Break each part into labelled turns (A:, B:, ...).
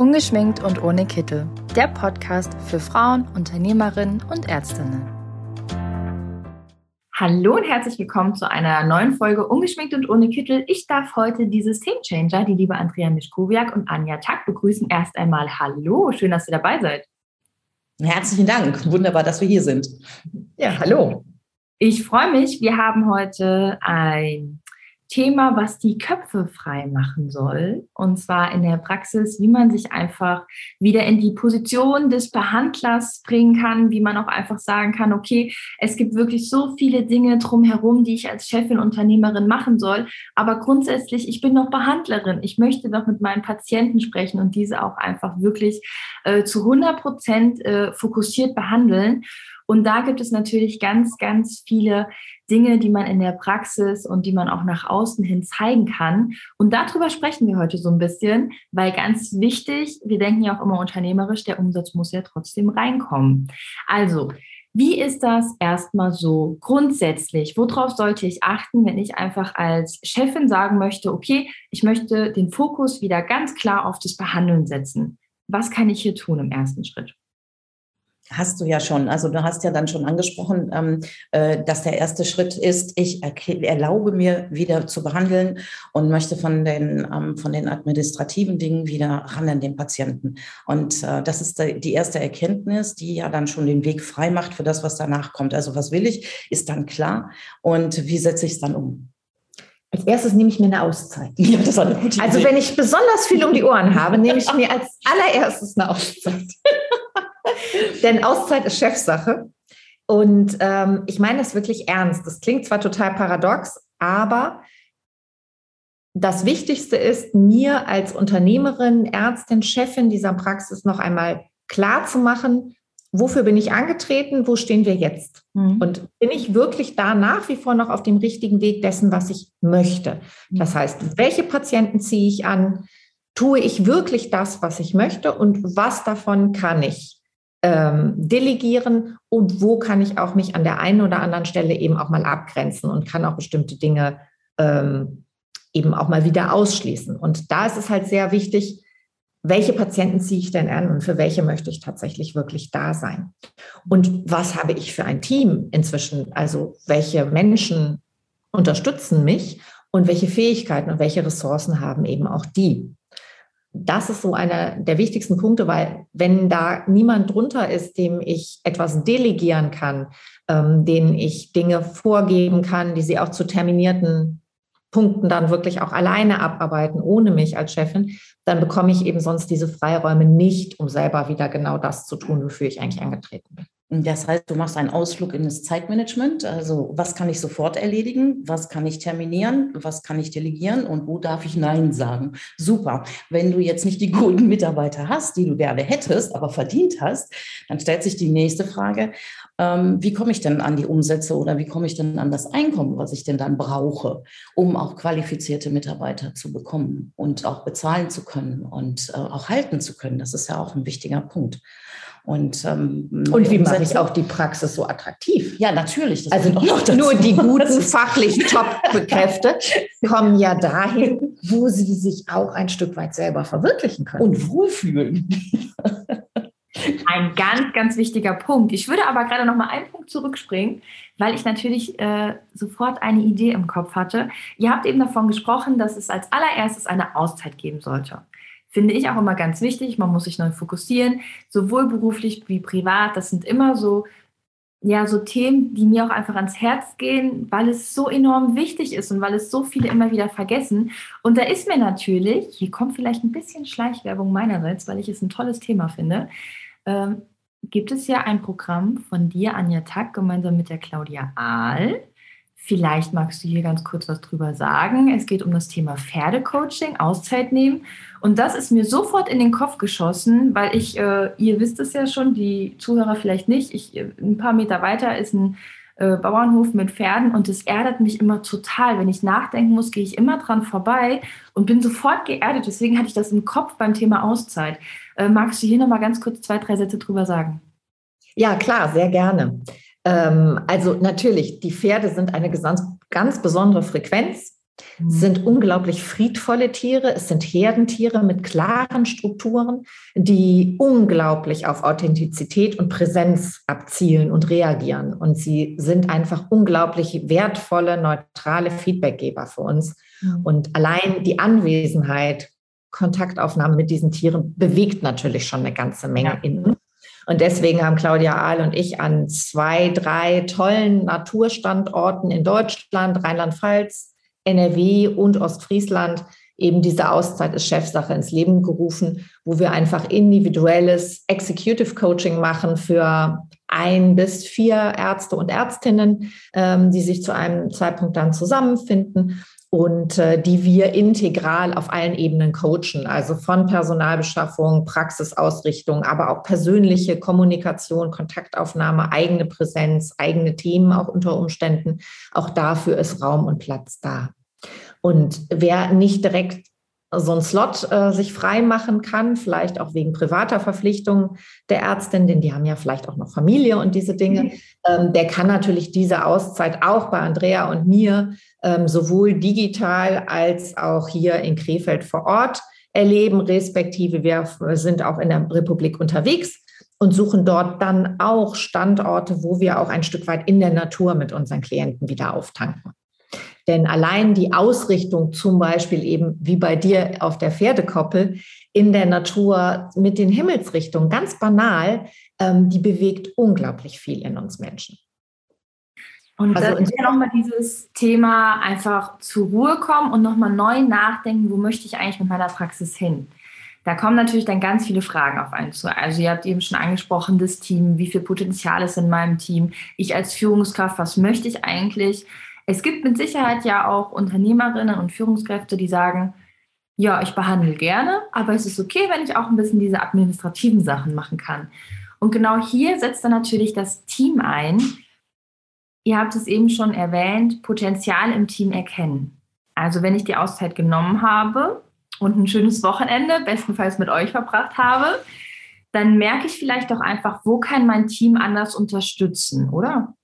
A: Ungeschminkt und ohne Kittel. Der Podcast für Frauen, Unternehmerinnen und Ärztinnen.
B: Hallo und herzlich willkommen zu einer neuen Folge Ungeschminkt und ohne Kittel. Ich darf heute die Systemchanger, die liebe Andrea Mischkowiak und Anja Tack begrüßen. Erst einmal Hallo, schön, dass ihr dabei seid.
C: Herzlichen Dank. Wunderbar, dass wir hier sind.
B: Ja, hallo. Ich freue mich. Wir haben heute ein Thema, was die Köpfe frei machen soll. Und zwar in der Praxis, wie man sich einfach wieder in die Position des Behandlers bringen kann, wie man auch einfach sagen kann, okay, es gibt wirklich so viele Dinge drumherum, die ich als Chefin, Unternehmerin machen soll. Aber grundsätzlich, ich bin noch Behandlerin. Ich möchte doch mit meinen Patienten sprechen und diese auch einfach wirklich äh, zu 100 Prozent äh, fokussiert behandeln. Und da gibt es natürlich ganz, ganz viele Dinge, die man in der Praxis und die man auch nach außen hin zeigen kann. Und darüber sprechen wir heute so ein bisschen, weil ganz wichtig, wir denken ja auch immer unternehmerisch, der Umsatz muss ja trotzdem reinkommen. Also, wie ist das erstmal so grundsätzlich? Worauf sollte ich achten, wenn ich einfach als Chefin sagen möchte, okay, ich möchte den Fokus wieder ganz klar auf das Behandeln setzen? Was kann ich hier tun im ersten Schritt?
C: Hast du ja schon. Also du hast ja dann schon angesprochen, ähm, äh, dass der erste Schritt ist, ich erlaube mir wieder zu behandeln und möchte von den, ähm, von den administrativen Dingen wieder ran an den Patienten. Und äh, das ist die erste Erkenntnis, die ja dann schon den Weg frei macht für das, was danach kommt. Also was will ich, ist dann klar. Und wie setze ich es dann um?
D: Als erstes nehme ich mir eine Auszeit.
C: Ja, eine
D: also wenn ich besonders viel um die Ohren habe, nehme ich mir als allererstes eine Auszeit. Denn Auszeit ist Chefsache. Und ähm, ich meine das wirklich ernst. Das klingt zwar total paradox, aber das Wichtigste ist, mir als Unternehmerin, Ärztin, Chefin dieser Praxis noch einmal klar zu machen, wofür bin ich angetreten, wo stehen wir jetzt? Mhm. Und bin ich wirklich da nach wie vor noch auf dem richtigen Weg dessen, was ich möchte? Das heißt, welche Patienten ziehe ich an? Tue ich wirklich das, was ich möchte? Und was davon kann ich ähm, delegieren und wo kann ich auch mich an der einen oder anderen Stelle eben auch mal abgrenzen und kann auch bestimmte Dinge ähm, eben auch mal wieder ausschließen. Und da ist es halt sehr wichtig, welche Patienten ziehe ich denn an und für welche möchte ich tatsächlich wirklich da sein? Und was habe ich für ein Team inzwischen? Also welche Menschen unterstützen mich und welche Fähigkeiten und welche Ressourcen haben eben auch die? Das ist so einer der wichtigsten Punkte, weil wenn da niemand drunter ist, dem ich etwas delegieren kann, ähm, denen ich Dinge vorgeben kann, die sie auch zu terminierten Punkten dann wirklich auch alleine abarbeiten, ohne mich als Chefin, dann bekomme ich eben sonst diese Freiräume nicht, um selber wieder genau das zu tun, wofür ich eigentlich angetreten bin.
C: Das heißt, du machst einen Ausflug in das Zeitmanagement. Also was kann ich sofort erledigen? Was kann ich terminieren? Was kann ich delegieren? Und wo darf ich Nein sagen? Super. Wenn du jetzt nicht die guten Mitarbeiter hast, die du gerne hättest, aber verdient hast, dann stellt sich die nächste Frage, ähm, wie komme ich denn an die Umsätze oder wie komme ich denn an das Einkommen, was ich denn dann brauche, um auch qualifizierte Mitarbeiter zu bekommen und auch bezahlen zu können und äh, auch halten zu können? Das ist ja auch ein wichtiger Punkt.
D: Und, ähm, und wie mache ich auch die Praxis so attraktiv?
C: Ja, natürlich.
D: also nur die guten fachlich Top-Kräfte kommen ja dahin, wo sie sich auch ein Stück weit selber verwirklichen können.
C: Und wohlfühlen.
B: Ein ganz, ganz wichtiger Punkt. Ich würde aber gerade noch mal einen Punkt zurückspringen, weil ich natürlich äh, sofort eine Idee im Kopf hatte. Ihr habt eben davon gesprochen, dass es als allererstes eine Auszeit geben sollte finde ich auch immer ganz wichtig. Man muss sich neu fokussieren, sowohl beruflich wie privat. Das sind immer so, ja, so Themen, die mir auch einfach ans Herz gehen, weil es so enorm wichtig ist und weil es so viele immer wieder vergessen. Und da ist mir natürlich, hier kommt vielleicht ein bisschen Schleichwerbung meinerseits, weil ich es ein tolles Thema finde. Ähm, gibt es ja ein Programm von dir, Anja Tack, gemeinsam mit der Claudia Ahl. Vielleicht magst du hier ganz kurz was drüber sagen. Es geht um das Thema Pferdecoaching, Auszeit nehmen. Und das ist mir sofort in den Kopf geschossen, weil ich, äh, ihr wisst es ja schon, die Zuhörer vielleicht nicht, ich, äh, ein paar Meter weiter ist ein äh, Bauernhof mit Pferden und es erdet mich immer total. Wenn ich nachdenken muss, gehe ich immer dran vorbei und bin sofort geerdet. Deswegen hatte ich das im Kopf beim Thema Auszeit. Äh, magst du hier nochmal ganz kurz zwei, drei Sätze drüber sagen?
D: Ja, klar, sehr gerne. Ähm, also natürlich, die Pferde sind eine ganz, ganz besondere Frequenz. Es sind unglaublich friedvolle Tiere. Es sind Herdentiere mit klaren Strukturen, die unglaublich auf Authentizität und Präsenz abzielen und reagieren. Und sie sind einfach unglaublich wertvolle, neutrale Feedbackgeber für uns. Mhm. Und allein die Anwesenheit, Kontaktaufnahme mit diesen Tieren bewegt natürlich schon eine ganze Menge ja. in uns. Und deswegen haben Claudia Ahl und ich an zwei, drei tollen Naturstandorten in Deutschland, Rheinland-Pfalz, NRW und Ostfriesland eben diese Auszeit ist Chefsache ins Leben gerufen, wo wir einfach individuelles Executive Coaching machen für ein bis vier Ärzte und Ärztinnen, ähm, die sich zu einem Zeitpunkt dann zusammenfinden und äh, die wir integral auf allen Ebenen coachen, also von Personalbeschaffung, Praxisausrichtung, aber auch persönliche Kommunikation, Kontaktaufnahme, eigene Präsenz, eigene Themen auch unter Umständen. Auch dafür ist Raum und Platz da. Und wer nicht direkt so ein Slot äh, sich frei machen kann, vielleicht auch wegen privater Verpflichtungen der Ärztin, denn die haben ja vielleicht auch noch Familie und diese Dinge, mhm. ähm, der kann natürlich diese Auszeit auch bei Andrea und mir sowohl digital als auch hier in Krefeld vor Ort erleben, respektive wir sind auch in der Republik unterwegs und suchen dort dann auch Standorte, wo wir auch ein Stück weit in der Natur mit unseren Klienten wieder auftanken. Denn allein die Ausrichtung zum Beispiel eben wie bei dir auf der Pferdekoppel in der Natur mit den Himmelsrichtungen, ganz banal, ähm, die bewegt unglaublich viel in uns Menschen.
B: Und also dann ja nochmal dieses Thema einfach zur Ruhe kommen und nochmal neu nachdenken, wo möchte ich eigentlich mit meiner Praxis hin? Da kommen natürlich dann ganz viele Fragen auf einen zu. Also ihr habt eben schon angesprochen, das Team, wie viel Potenzial ist in meinem Team? Ich als Führungskraft, was möchte ich eigentlich? Es gibt mit Sicherheit ja auch Unternehmerinnen und Führungskräfte, die sagen, ja, ich behandle gerne, aber es ist okay, wenn ich auch ein bisschen diese administrativen Sachen machen kann. Und genau hier setzt dann natürlich das Team ein. Ihr habt es eben schon erwähnt, Potenzial im Team erkennen. Also wenn ich die Auszeit genommen habe und ein schönes Wochenende, bestenfalls mit euch verbracht habe, dann merke ich vielleicht auch einfach, wo kann mein Team anders unterstützen, oder?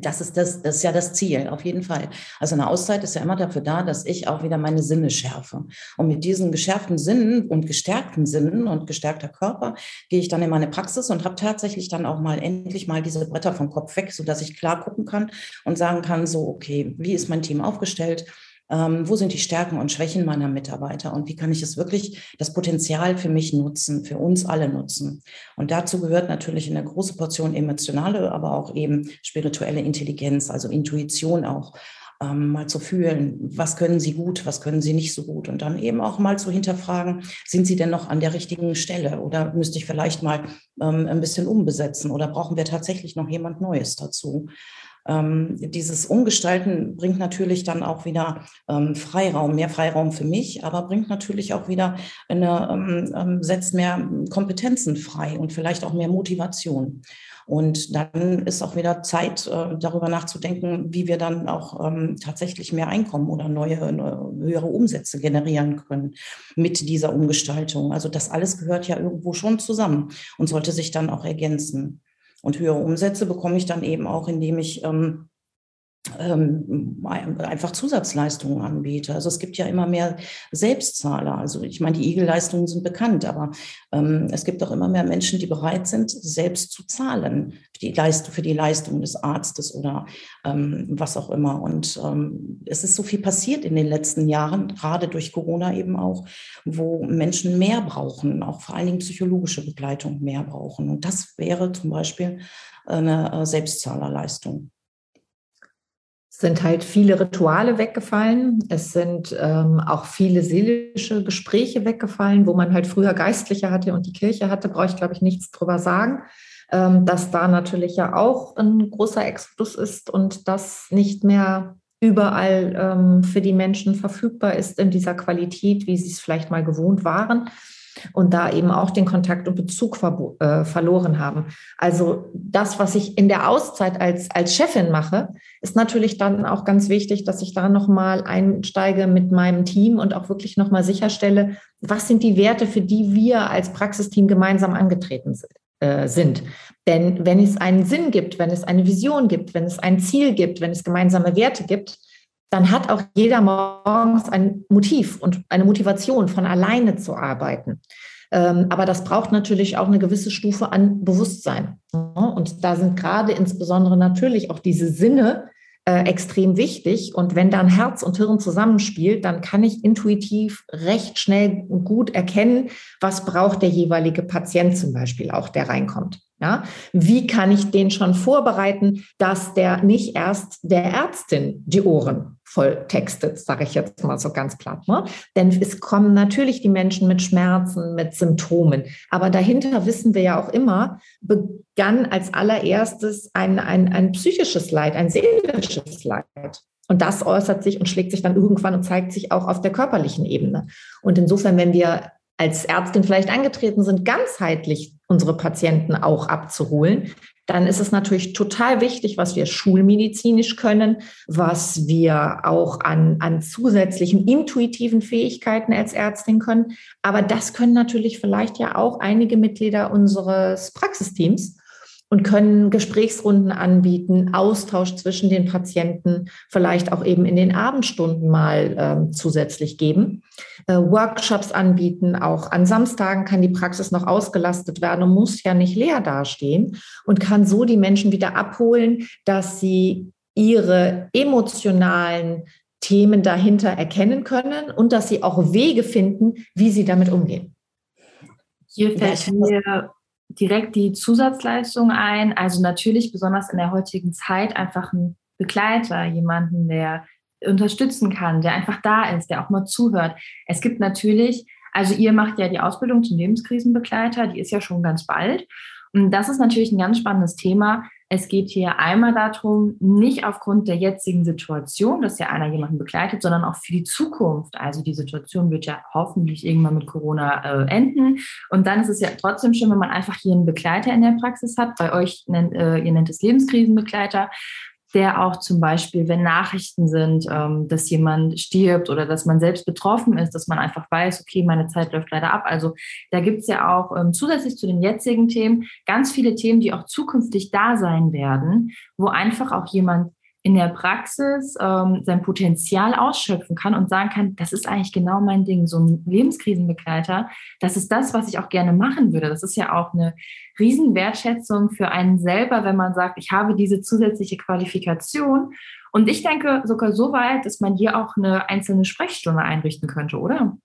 C: Das ist, das, das ist ja das Ziel, auf jeden Fall. Also eine Auszeit ist ja immer dafür da, dass ich auch wieder meine Sinne schärfe. Und mit diesen geschärften Sinnen und gestärkten Sinnen und gestärkter Körper gehe ich dann in meine Praxis und habe tatsächlich dann auch mal endlich mal diese Bretter vom Kopf weg, sodass ich klar gucken kann und sagen kann, so, okay, wie ist mein Team aufgestellt? Ähm, wo sind die Stärken und Schwächen meiner Mitarbeiter und wie kann ich es wirklich, das Potenzial für mich nutzen, für uns alle nutzen. Und dazu gehört natürlich eine große Portion emotionale, aber auch eben spirituelle Intelligenz, also Intuition auch. Ähm, mal zu fühlen, was können Sie gut, was können Sie nicht so gut und dann eben auch mal zu hinterfragen, sind Sie denn noch an der richtigen Stelle oder müsste ich vielleicht mal ähm, ein bisschen umbesetzen oder brauchen wir tatsächlich noch jemand Neues dazu? Ähm, dieses Umgestalten bringt natürlich dann auch wieder ähm, Freiraum, mehr Freiraum für mich, aber bringt natürlich auch wieder eine, ähm, ähm setzt mehr Kompetenzen frei und vielleicht auch mehr Motivation. Und dann ist auch wieder Zeit, äh, darüber nachzudenken, wie wir dann auch ähm, tatsächlich mehr Einkommen oder neue, neue, höhere Umsätze generieren können mit dieser Umgestaltung. Also das alles gehört ja irgendwo schon zusammen und sollte sich dann auch ergänzen. Und höhere Umsätze bekomme ich dann eben auch, indem ich ähm, ähm, einfach Zusatzleistungen anbiete. Also es gibt ja immer mehr Selbstzahler. Also ich meine, die Igel-Leistungen sind bekannt, aber ähm, es gibt auch immer mehr Menschen, die bereit sind, selbst zu zahlen für die, Leistung, für die Leistung des Arztes oder ähm, was auch immer. Und ähm, es ist so viel passiert in den letzten Jahren, gerade durch Corona eben auch, wo Menschen mehr brauchen, auch vor allen Dingen psychologische Begleitung mehr brauchen. Und das wäre zum Beispiel eine äh, Selbstzahlerleistung
D: sind halt viele Rituale weggefallen. Es sind ähm, auch viele seelische Gespräche weggefallen, wo man halt früher Geistliche hatte und die Kirche hatte, brauche ich, glaube ich, nichts drüber sagen. Ähm, dass da natürlich ja auch ein großer Exodus ist und das nicht mehr überall ähm, für die Menschen verfügbar ist in dieser Qualität, wie sie es vielleicht mal gewohnt waren und da eben auch den Kontakt und Bezug äh, verloren haben. Also das, was ich in der Auszeit als, als Chefin mache, ist natürlich dann auch ganz wichtig, dass ich da nochmal einsteige mit meinem Team und auch wirklich nochmal sicherstelle, was sind die Werte, für die wir als Praxisteam gemeinsam angetreten sind. Äh, sind. Denn wenn es einen Sinn gibt, wenn es eine Vision gibt, wenn es ein Ziel gibt, wenn es gemeinsame Werte gibt, dann hat auch jeder morgens ein Motiv und eine Motivation, von alleine zu arbeiten. Ähm, aber das braucht natürlich auch eine gewisse Stufe an Bewusstsein. Und da sind gerade insbesondere natürlich auch diese Sinne äh, extrem wichtig. Und wenn dann Herz und Hirn zusammenspielt, dann kann ich intuitiv recht schnell gut erkennen, was braucht der jeweilige Patient zum Beispiel auch, der reinkommt. Ja, wie kann ich den schon vorbereiten, dass der nicht erst der Ärztin die Ohren voll textet, sage ich jetzt mal so ganz platt. Ne? Denn es kommen natürlich die Menschen mit Schmerzen, mit Symptomen. Aber dahinter wissen wir ja auch immer, begann als allererstes ein, ein, ein psychisches Leid, ein seelisches Leid. Und das äußert sich und schlägt sich dann irgendwann und zeigt sich auch auf der körperlichen Ebene. Und insofern, wenn wir als Ärztin vielleicht angetreten sind, ganzheitlich unsere Patienten auch abzuholen, dann ist es natürlich total wichtig, was wir schulmedizinisch können, was wir auch an, an zusätzlichen intuitiven Fähigkeiten als Ärztin können. Aber das können natürlich vielleicht ja auch einige Mitglieder unseres Praxisteams und können Gesprächsrunden anbieten, Austausch zwischen den Patienten, vielleicht auch eben in den Abendstunden mal äh, zusätzlich geben, äh, Workshops anbieten. Auch an Samstagen kann die Praxis noch ausgelastet werden und muss ja nicht leer dastehen und kann so die Menschen wieder abholen, dass sie ihre emotionalen Themen dahinter erkennen können und dass sie auch Wege finden, wie sie damit umgehen.
B: Hier fällt mir direkt die Zusatzleistung ein. Also natürlich besonders in der heutigen Zeit einfach ein Begleiter, jemanden, der unterstützen kann, der einfach da ist, der auch mal zuhört. Es gibt natürlich, also ihr macht ja die Ausbildung zum Lebenskrisenbegleiter, die ist ja schon ganz bald. Und das ist natürlich ein ganz spannendes Thema. Es geht hier einmal darum, nicht aufgrund der jetzigen Situation, dass ja einer jemanden begleitet, sondern auch für die Zukunft. Also die Situation wird ja hoffentlich irgendwann mit Corona äh, enden. Und dann ist es ja trotzdem schön, wenn man einfach hier einen Begleiter in der Praxis hat. Bei euch nennt, äh, ihr nennt es Lebenskrisenbegleiter der auch zum Beispiel, wenn Nachrichten sind, ähm, dass jemand stirbt oder dass man selbst betroffen ist, dass man einfach weiß, okay, meine Zeit läuft leider ab. Also da gibt es ja auch ähm, zusätzlich zu den jetzigen Themen ganz viele Themen, die auch zukünftig da sein werden, wo einfach auch jemand in der Praxis ähm, sein Potenzial ausschöpfen kann und sagen kann, das ist eigentlich genau mein Ding, so ein Lebenskrisenbegleiter, das ist das, was ich auch gerne machen würde. Das ist ja auch eine Riesenwertschätzung für einen selber, wenn man sagt, ich habe diese zusätzliche Qualifikation. Und ich denke sogar so weit, dass man hier auch eine einzelne Sprechstunde einrichten könnte, oder?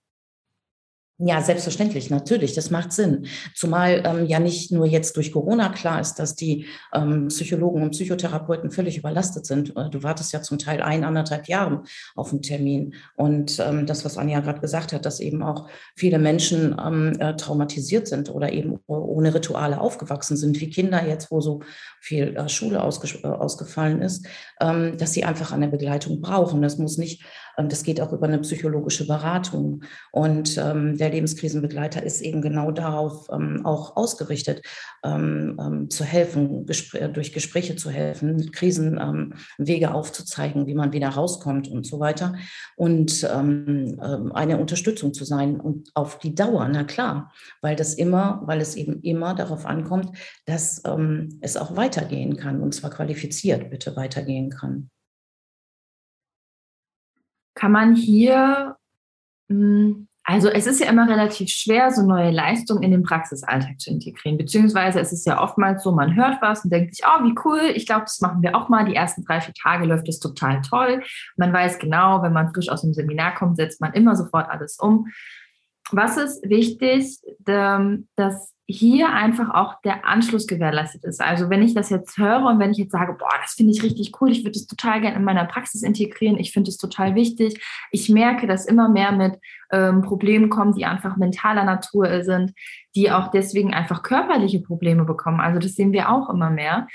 C: Ja, selbstverständlich, natürlich, das macht Sinn. Zumal ähm, ja nicht nur jetzt durch Corona klar ist, dass die ähm, Psychologen und Psychotherapeuten völlig überlastet sind. Äh, du wartest ja zum Teil ein, anderthalb Jahre auf einen Termin. Und ähm, das, was Anja gerade gesagt hat, dass eben auch viele Menschen ähm, äh, traumatisiert sind oder eben ohne Rituale aufgewachsen sind, wie Kinder jetzt, wo so viel äh, Schule ausge äh, ausgefallen ist, ähm, dass sie einfach eine Begleitung brauchen. Das muss nicht das geht auch über eine psychologische Beratung. Und ähm, der Lebenskrisenbegleiter ist eben genau darauf ähm, auch ausgerichtet, ähm, ähm zu helfen, gespr durch Gespräche zu helfen, Krisenwege ähm, aufzuzeigen, wie man wieder rauskommt und so weiter. Und eine Unterstützung zu sein und auf die Dauer, na klar, weil das immer, weil es eben immer darauf ankommt, dass es auch weitergehen kann und zwar qualifiziert bitte weitergehen kann
B: kann man hier, hm, also es ist ja immer relativ schwer, so neue Leistungen in den Praxisalltag zu integrieren. Beziehungsweise es ist ja oftmals so, man hört was und denkt sich, oh, wie cool, ich glaube, das machen wir auch mal. Die ersten drei, vier Tage läuft es total toll. Man weiß genau, wenn man frisch aus dem Seminar kommt, setzt man immer sofort alles um. Was ist wichtig, dass hier einfach auch der Anschluss gewährleistet ist. Also wenn ich das jetzt höre und wenn ich jetzt sage, boah, das finde ich richtig cool, ich würde das total gerne in meiner Praxis integrieren, ich finde es total wichtig. Ich merke, dass immer mehr mit ähm, Problemen kommen, die einfach mentaler Natur sind, die auch deswegen einfach körperliche Probleme bekommen. Also das sehen wir auch immer mehr.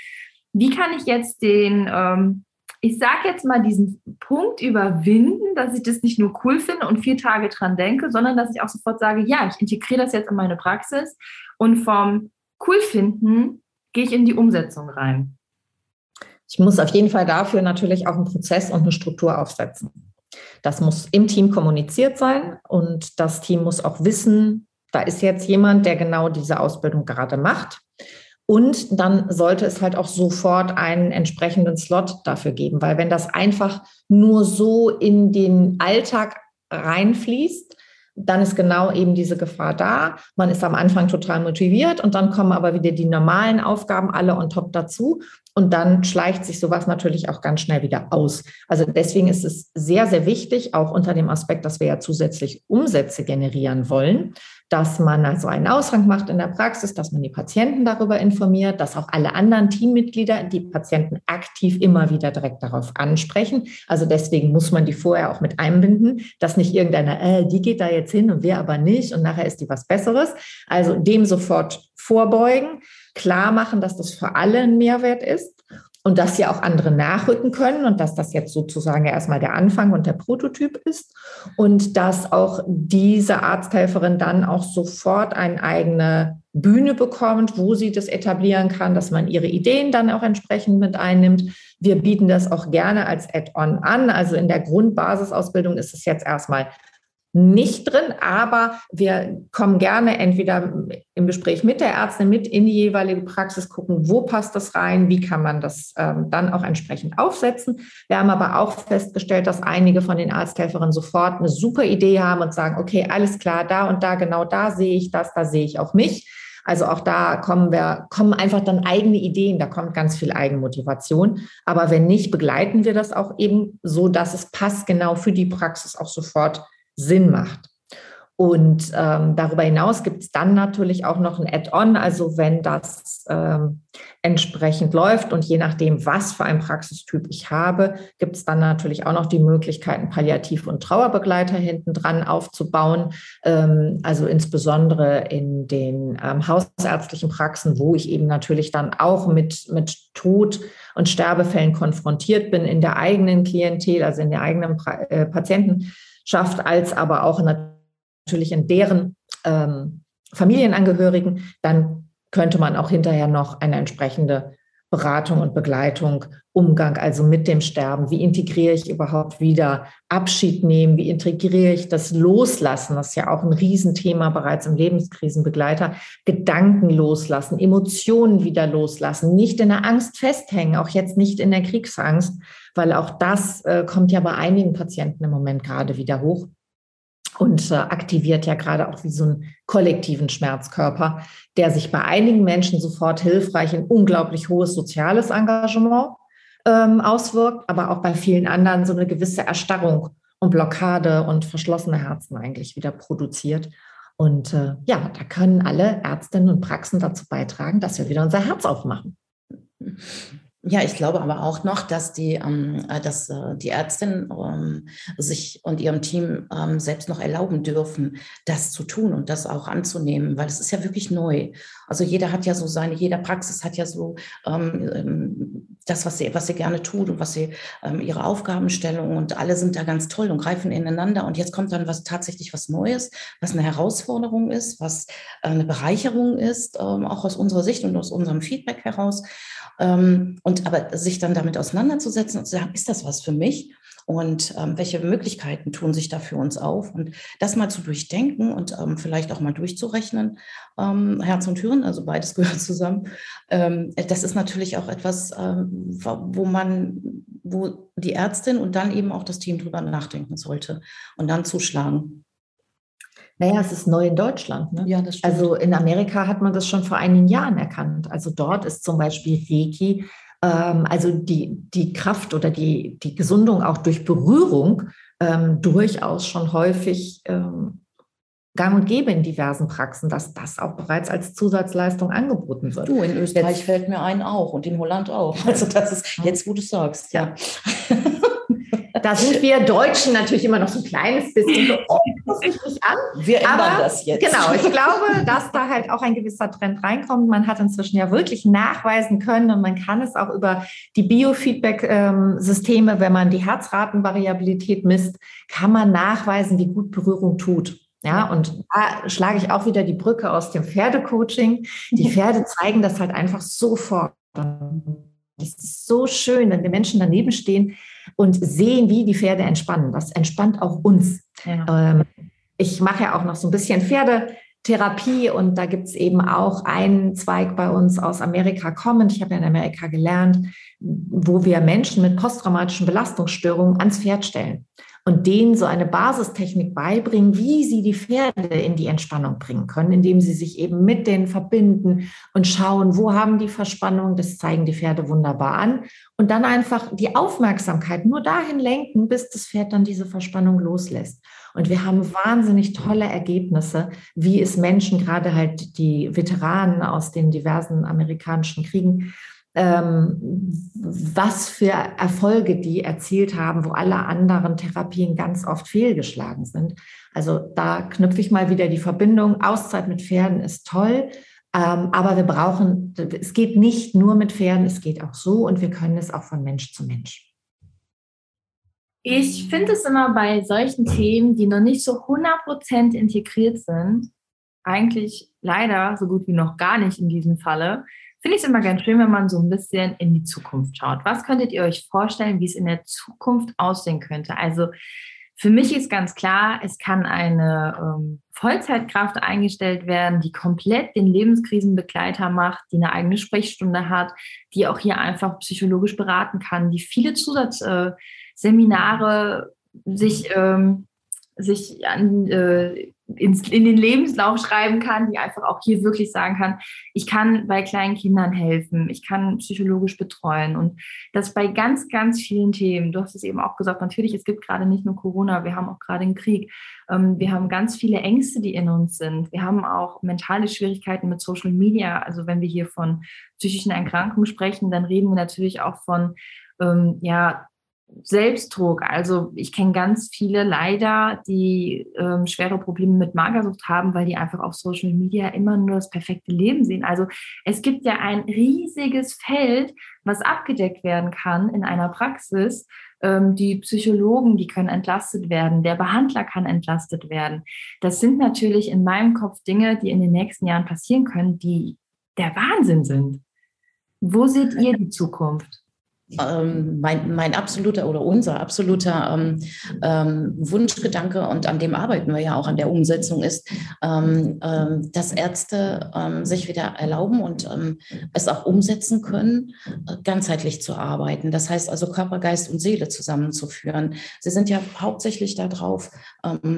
B: Wie kann ich jetzt den ähm, ich sage jetzt mal, diesen Punkt überwinden, dass ich das nicht nur cool finde und vier Tage dran denke, sondern dass ich auch sofort sage, ja, ich integriere das jetzt in meine Praxis und vom cool finden gehe ich in die Umsetzung rein.
D: Ich muss auf jeden Fall dafür natürlich auch einen Prozess und eine Struktur aufsetzen. Das muss im Team kommuniziert sein und das Team muss auch wissen, da ist jetzt jemand, der genau diese Ausbildung gerade macht Und dann sollte es halt auch sofort einen entsprechenden Slot dafür geben, weil wenn das einfach nur so in den Alltag reinfließt, dann ist genau eben diese Gefahr da. Man ist am Anfang total motiviert und dann kommen aber wieder die normalen Aufgaben alle on top dazu. Und dann schleicht sich sowas natürlich auch ganz schnell wieder aus. Also deswegen ist es sehr, sehr wichtig, auch unter dem Aspekt, dass wir ja zusätzlich Umsätze generieren wollen, dass man also einen Ausrang macht in der Praxis, dass man die Patienten darüber informiert, dass auch alle anderen Teammitglieder die Patienten aktiv immer wieder direkt darauf ansprechen. Also deswegen muss man die vorher auch mit einbinden, dass nicht irgendeiner, äh, die geht da jetzt hin und wir aber nicht und nachher ist die was Besseres. Also dem sofort vorbeugen, klar machen, dass das für alle ein Mehrwert ist und dass sie auch andere nachrücken können und dass das jetzt sozusagen erstmal der Anfang und der Prototyp ist und dass auch diese Arzthelferin dann auch sofort eine eigene Bühne bekommt, wo sie das etablieren kann, dass man ihre Ideen dann auch entsprechend mit einnimmt. Wir bieten das auch gerne als Add-on an. Also in der Grundbasisausbildung ist es jetzt erstmal nicht drin, aber wir kommen gerne entweder im Gespräch mit der Ärztin mit in die jeweilige Praxis, gucken, wo passt das rein, wie kann man das ähm, dann auch entsprechend aufsetzen. Wir haben aber auch festgestellt, dass einige von den Arzthelferinnen sofort eine super Idee haben und sagen, okay, alles klar, da und da, genau da sehe ich das, da sehe ich auch mich. Also auch da kommen wir, kommen einfach dann eigene Ideen, da kommt ganz viel Eigenmotivation. Aber wenn nicht, begleiten wir das auch eben so, dass es passt genau für die Praxis auch sofort Sinn macht. Und ähm, darüber hinaus gibt es dann natürlich auch noch ein Add-on, also wenn das ähm, entsprechend läuft und je nachdem, was für ein Praxistyp ich habe, gibt es dann natürlich auch noch die Möglichkeiten, Palliativ- und Trauerbegleiter hinten dran aufzubauen. Ähm, also insbesondere in den ähm, hausärztlichen Praxen, wo ich eben natürlich dann auch mit, mit Tod und Sterbefällen konfrontiert bin in der eigenen Klientel, also in der eigenen pra äh, Patienten schafft, als aber auch natürlich in deren ähm, Familienangehörigen, dann könnte man auch hinterher noch eine entsprechende Beratung und Begleitung, Umgang also mit dem Sterben. Wie integriere ich überhaupt wieder Abschied nehmen? Wie integriere ich das Loslassen? Das ist ja auch ein Riesenthema bereits im Lebenskrisenbegleiter. Gedanken loslassen, Emotionen wieder loslassen, nicht in der Angst festhängen, auch jetzt nicht in der Kriegsangst, weil auch das äh, kommt ja bei einigen Patienten im Moment gerade wieder hoch und äh, aktiviert ja gerade auch wie so einen kollektiven Schmerzkörper, der sich bei einigen Menschen sofort hilfreich in unglaublich hohes soziales Engagement ähm, auswirkt, aber auch bei vielen anderen so eine gewisse Erstarrung und Blockade und verschlossene Herzen eigentlich wieder produziert. Und äh, ja, da können alle Ärztinnen und Praxen dazu beitragen, dass wir wieder unser Herz aufmachen.
C: Ja, ich glaube aber auch noch, dass die, ähm, äh, dass äh, die Ärztin ähm, sich und ihrem Team ähm, selbst noch erlauben dürfen, das zu tun und das auch anzunehmen, weil es ist ja wirklich neu. Also jeder hat ja so seine, jeder Praxis hat ja so ähm, ähm, das, was sie, was sie gerne tut und was sie ähm, ihre Aufgabenstellung und alle sind da ganz toll und greifen ineinander. Und jetzt kommt dann was tatsächlich was Neues, was eine Herausforderung ist, was äh, eine Bereicherung ist, auch aus unserer Sicht und aus unserem Feedback heraus. Ähm, und aber sich dann damit auseinanderzusetzen und zu sagen, ist das was für mich? Und ähm, welche Möglichkeiten tun sich da für uns auf? Und das mal zu durchdenken und ähm, vielleicht auch mal durchzurechnen, ähm, Herz und Hirn, also beides gehört zusammen. Ähm, das ist natürlich auch etwas, ähm, wo man, wo die Ärztin und dann eben auch das Team drüber nachdenken sollte und dann zuschlagen.
D: Naja, es ist neu in Deutschland. Ne?
C: Ja, das stimmt.
D: Also in Amerika hat man das schon vor einigen Jahren erkannt. Also dort ist zum Beispiel Reiki, ähm, also die, die Kraft oder die, die Gesundung auch durch Berührung ähm, durchaus schon häufig ähm, gang und gäbe in diversen Praxen, dass das auch bereits als Zusatzleistung angeboten wird.
C: Du, in Österreich jetzt, fällt mir ein auch und in Holland auch. Also das ist jetzt, wo du sagst, ja.
D: Da sind wir Deutschen natürlich immer noch so ein kleines bisschen so, oh, ich nicht an.
C: Wir ändern Aber, das jetzt.
D: Genau, ich glaube, dass da halt auch ein gewisser Trend reinkommt. Man hat inzwischen ja wirklich nachweisen können und man kann es auch über die Biofeedback-Systeme, wenn man die Herzratenvariabilität misst, kann man nachweisen, wie gut Berührung tut. Ja, und da schlage ich auch wieder die Brücke aus dem Pferdecoaching. Die Pferde zeigen das halt einfach sofort. Das ist so schön, wenn wir Menschen daneben stehen, und sehen, wie die Pferde entspannen. Das entspannt auch uns. Ja. Ähm, ich mache ja auch noch so ein bisschen Pferde. Therapie und da gibt es eben auch einen Zweig bei uns aus Amerika kommend. Ich habe ja in Amerika gelernt, wo wir Menschen mit posttraumatischen Belastungsstörungen ans Pferd stellen und denen so eine Basistechnik beibringen, wie sie die Pferde in die Entspannung bringen können, indem sie sich eben mit denen verbinden und schauen, wo haben die Verspannung, das zeigen die Pferde wunderbar an und dann einfach die Aufmerksamkeit nur dahin lenken, bis das Pferd dann diese Verspannung loslässt. Und wir haben wahnsinnig tolle Ergebnisse, wie es Menschen, gerade halt die Veteranen aus den diversen amerikanischen Kriegen, was für Erfolge die erzielt haben, wo alle anderen Therapien ganz oft fehlgeschlagen sind. Also da knüpfe ich mal wieder die Verbindung. Auszeit mit Pferden ist toll, ähm, aber wir brauchen, es geht nicht nur mit Pferden, es geht auch so und wir können es auch von Mensch zu Mensch.
B: Ich finde es immer bei solchen Themen, die noch nicht so 100% integriert sind, eigentlich leider so gut wie noch gar nicht in diesem Falle, finde ich es immer ganz schön, wenn man so ein bisschen in die Zukunft schaut. Was könntet ihr euch vorstellen, wie es in der Zukunft aussehen könnte? Also für mich ist ganz klar, es kann eine ähm, Vollzeitkraft eingestellt werden, die komplett den Lebenskrisenbegleiter macht, die eine eigene Sprechstunde hat, die auch hier einfach psychologisch beraten kann, die viele Zusatzseminare äh, sich, ähm, sich an, äh, ins, in den Lebenslauf schreiben kann, die einfach auch hier wirklich sagen kann, ich kann bei kleinen Kindern helfen, ich kann psychologisch betreuen und das bei ganz, ganz vielen Themen. Du hast es eben auch gesagt, natürlich, es gibt gerade nicht nur Corona, wir haben auch gerade einen Krieg, ähm, wir haben ganz viele Ängste, die in uns sind, wir haben auch mentale Schwierigkeiten mit Social Media. Also wenn wir hier von psychischen Erkrankungen sprechen, dann reden wir natürlich auch von ähm, ja, Selbstdruck. Also ich kenne ganz viele leider, die ähm, schwere Probleme mit Magersucht haben, weil die einfach auf Social Media immer nur das perfekte Leben sehen. Also es gibt ja ein riesiges Feld, was abgedeckt werden kann in einer Praxis. Ähm, die Psychologen, die können entlastet werden, der Behandler kann entlastet werden. Das sind natürlich in meinem Kopf Dinge, die in den nächsten Jahren passieren können, die der Wahnsinn sind. Wo seht ihr die Zukunft?
C: Ähm, mein, mein absoluter oder unser absoluter ähm, ähm, Wunschgedanke und an dem arbeiten wir ja auch an der Umsetzung ist, ähm, ähm, dass Ärzte ähm, sich wieder erlauben und es auch umsetzen können, äh, ganzheitlich zu arbeiten. Das heißt also Körper, Geist und Seele zusammenzuführen. Sie sind ja hauptsächlich darauf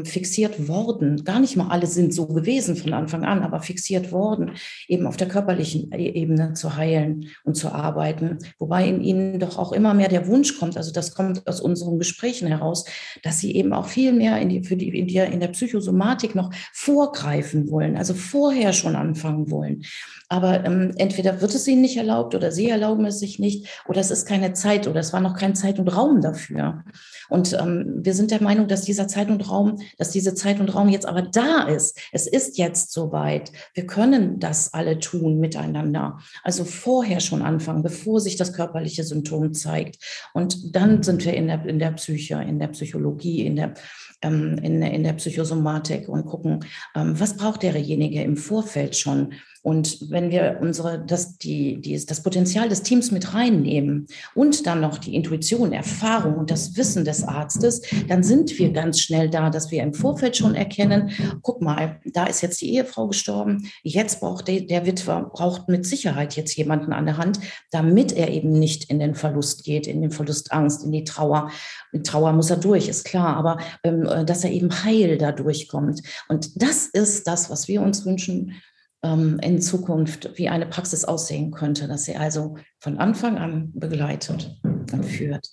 C: fixiert worden. Gar nicht mal alle sind so gewesen von Anfang an, aber fixiert worden, eben auf der körperlichen e-, Ebene zu heilen und zu arbeiten. Wobei in ihnen doch auch immer mehr der Wunsch kommt, also das kommt aus unseren Gesprächen heraus, dass sie eben auch viel mehr in, die, für die, in, der, in der Psychosomatik noch vorgreifen wollen, also vorher schon anfangen wollen. Aber ähm, entweder wird es ihnen nicht erlaubt oder sie erlauben es sich nicht oder es ist keine Zeit oder es war noch kein Zeit und Raum dafür. Und ähm, wir sind der Meinung, dass dieser Zeit und Raum, dass diese Zeit und Raum jetzt aber da ist. Es ist jetzt soweit. Wir können das alle tun miteinander. Also vorher schon anfangen, bevor sich das körperliche Symptom zeigt. Und dann sind wir in der, in der Psyche, in der Psychologie, in der ähm, in, in der Psychosomatik und gucken, ähm, was braucht derjenige im Vorfeld schon. Und wenn wir unsere, das, die, die, das Potenzial des Teams mit reinnehmen und dann noch die Intuition, Erfahrung und das Wissen des Arztes, dann sind wir ganz schnell da, dass wir im Vorfeld schon erkennen, guck mal, da ist jetzt die Ehefrau gestorben, jetzt braucht der, der Witwer, braucht mit Sicherheit jetzt jemanden an der Hand, damit er eben nicht in den Verlust geht, in den Verlustangst, in die Trauer. Mit Trauer muss er durch, ist klar, aber ähm, äh, dass er eben heil da durchkommt. Und das ist das, was wir uns wünschen in Zukunft, wie eine Praxis aussehen könnte, dass sie also von Anfang an begleitet und führt.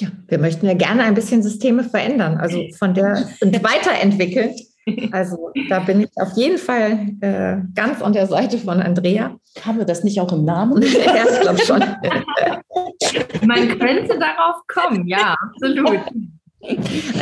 D: Ja, wir möchten ja gerne ein bisschen Systeme verändern, also von der und weiterentwickeln. Also da bin ich auf jeden Fall äh, ganz an der Seite von Andrea.
C: Haben wir das nicht auch im Namen?
D: ja, ich glaube schon.
B: Man könnte darauf kommen, ja, absolut.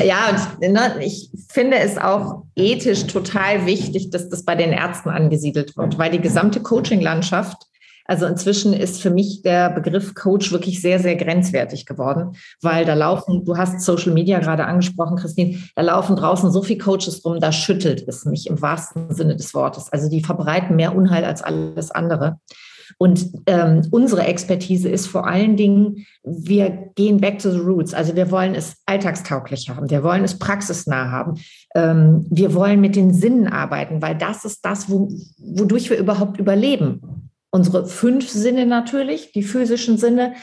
D: Ja, und ne, ich finde es auch ethisch total wichtig, dass das bei den Ärzten angesiedelt wird, weil die gesamte Coaching-Landschaft, also inzwischen ist für mich der Begriff Coach wirklich sehr, sehr grenzwertig geworden, weil da laufen, du hast Social Media gerade angesprochen, Christine, da laufen draußen so viele Coaches rum, da schüttelt es mich im wahrsten Sinne des Wortes. Also die verbreiten mehr Unheil als alles andere. Und ähm, unsere Expertise ist vor allen Dingen, wir gehen back to the roots. Also wir wollen es alltagstauglich haben, wir wollen es praxisnah haben. Ähm, wir wollen mit den Sinnen arbeiten, weil das ist das, wo, wodurch wir überhaupt überleben. Unsere fünf Sinne natürlich, die physischen Sinne,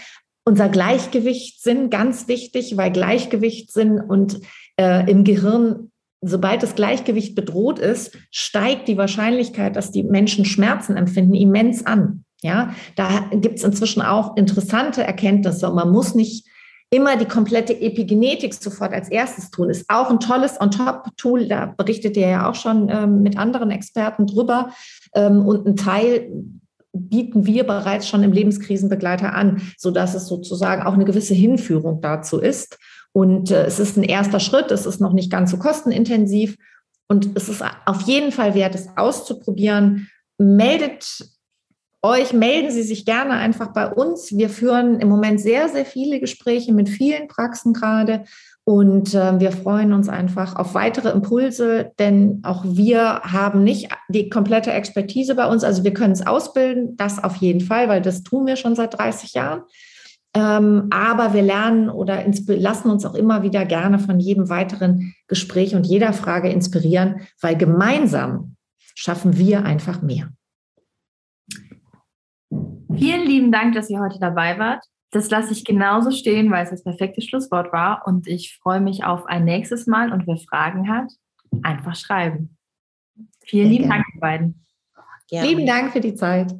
D: unser Gleichgewichtssinn, ganz wichtig, weil Gleichgewichtssinn und äh, im Gehirn sobald das Gleichgewicht bedroht ist, steigt die Wahrscheinlichkeit, dass die Menschen Schmerzen empfinden, immens an. Ja, da gibt es inzwischen auch interessante Erkenntnisse. Man muss nicht immer die komplette Epigenetik sofort als erstes tun. Ist auch ein tolles On-Top-Tool. Da berichtet ihr ja auch schon ähm, mit anderen Experten drüber. Ähm, und ein Teil bieten wir bereits schon im Lebenskrisenbegleiter an, sodass es sozusagen auch eine gewisse Hinführung dazu ist. Und äh, es ist ein erster Schritt, es ist noch nicht ganz so kostenintensiv und es ist auf jeden Fall wert, es auszuprobieren. Meldet euch, melden Sie sich gerne einfach bei uns. Wir führen im Moment sehr, sehr viele Gespräche mit vielen Praxen gerade und äh, wir freuen uns einfach auf weitere Impulse, denn auch wir haben nicht die komplette Expertise bei uns. Also wir können es ausbilden, das auf jeden Fall, weil das tun wir schon seit 30 Jahren. Ähm, aber wir lernen oder lassen uns auch immer wieder gerne von jedem weiteren Gespräch und jeder Frage inspirieren, weil gemeinsam schaffen wir einfach mehr.
B: Vielen lieben Dank, dass ihr heute dabei wart. Das lasse ich genauso stehen, weil es das perfekte Schlusswort war. Und ich freue mich auf ein nächstes Mal. Und wer Fragen hat, einfach schreiben. Vielen Sehr lieben gerne. Dank, ihr beiden.
D: Gerne. Lieben Dank für die Zeit.